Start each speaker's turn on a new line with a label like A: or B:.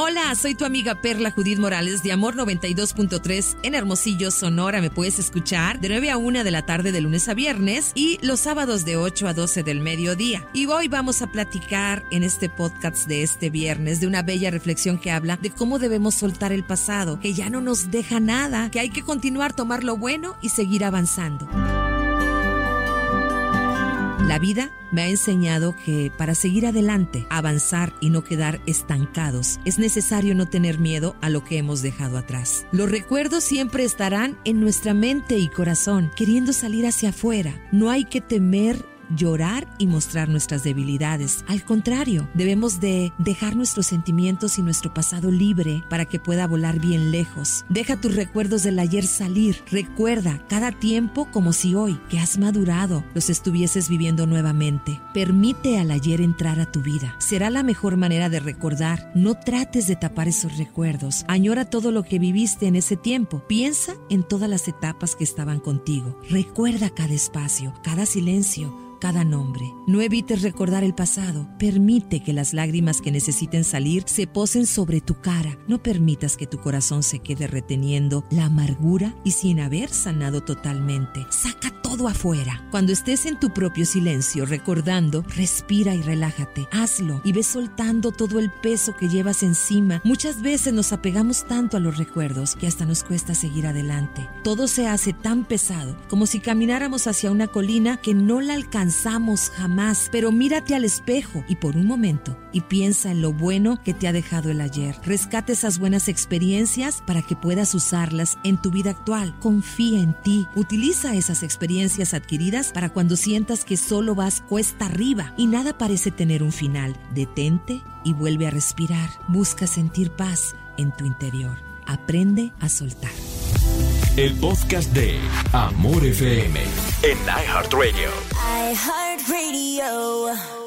A: Hola, soy tu amiga Perla Judith Morales de Amor 92.3 en Hermosillo, Sonora. Me puedes escuchar de 9 a 1 de la tarde de lunes a viernes y los sábados de 8 a 12 del mediodía. Y hoy vamos a platicar en este podcast de este viernes de una bella reflexión que habla de cómo debemos soltar el pasado, que ya no nos deja nada, que hay que continuar, tomar lo bueno y seguir avanzando. La vida me ha enseñado que para seguir adelante, avanzar y no quedar estancados, es necesario no tener miedo a lo que hemos dejado atrás. Los recuerdos siempre estarán en nuestra mente y corazón, queriendo salir hacia afuera. No hay que temer llorar y mostrar nuestras debilidades. Al contrario, debemos de dejar nuestros sentimientos y nuestro pasado libre para que pueda volar bien lejos. Deja tus recuerdos del ayer salir. Recuerda cada tiempo como si hoy, que has madurado, los estuvieses viviendo nuevamente. Permite al ayer entrar a tu vida. Será la mejor manera de recordar. No trates de tapar esos recuerdos. Añora todo lo que viviste en ese tiempo. Piensa en todas las etapas que estaban contigo. Recuerda cada espacio, cada silencio cada nombre. No evites recordar el pasado. Permite que las lágrimas que necesiten salir se posen sobre tu cara. No permitas que tu corazón se quede reteniendo la amargura y sin haber sanado totalmente. Saca todo afuera. Cuando estés en tu propio silencio recordando, respira y relájate. Hazlo y ve soltando todo el peso que llevas encima. Muchas veces nos apegamos tanto a los recuerdos que hasta nos cuesta seguir adelante. Todo se hace tan pesado como si camináramos hacia una colina que no la alcanzamos jamás, pero mírate al espejo y por un momento y piensa en lo bueno que te ha dejado el ayer. Rescate esas buenas experiencias para que puedas usarlas en tu vida actual. Confía en ti. Utiliza esas experiencias adquiridas para cuando sientas que solo vas cuesta arriba y nada parece tener un final. Detente y vuelve a respirar. Busca sentir paz en tu interior. Aprende a soltar.
B: El podcast de Amor FM en iHeartRadio.
C: iHeartRadio.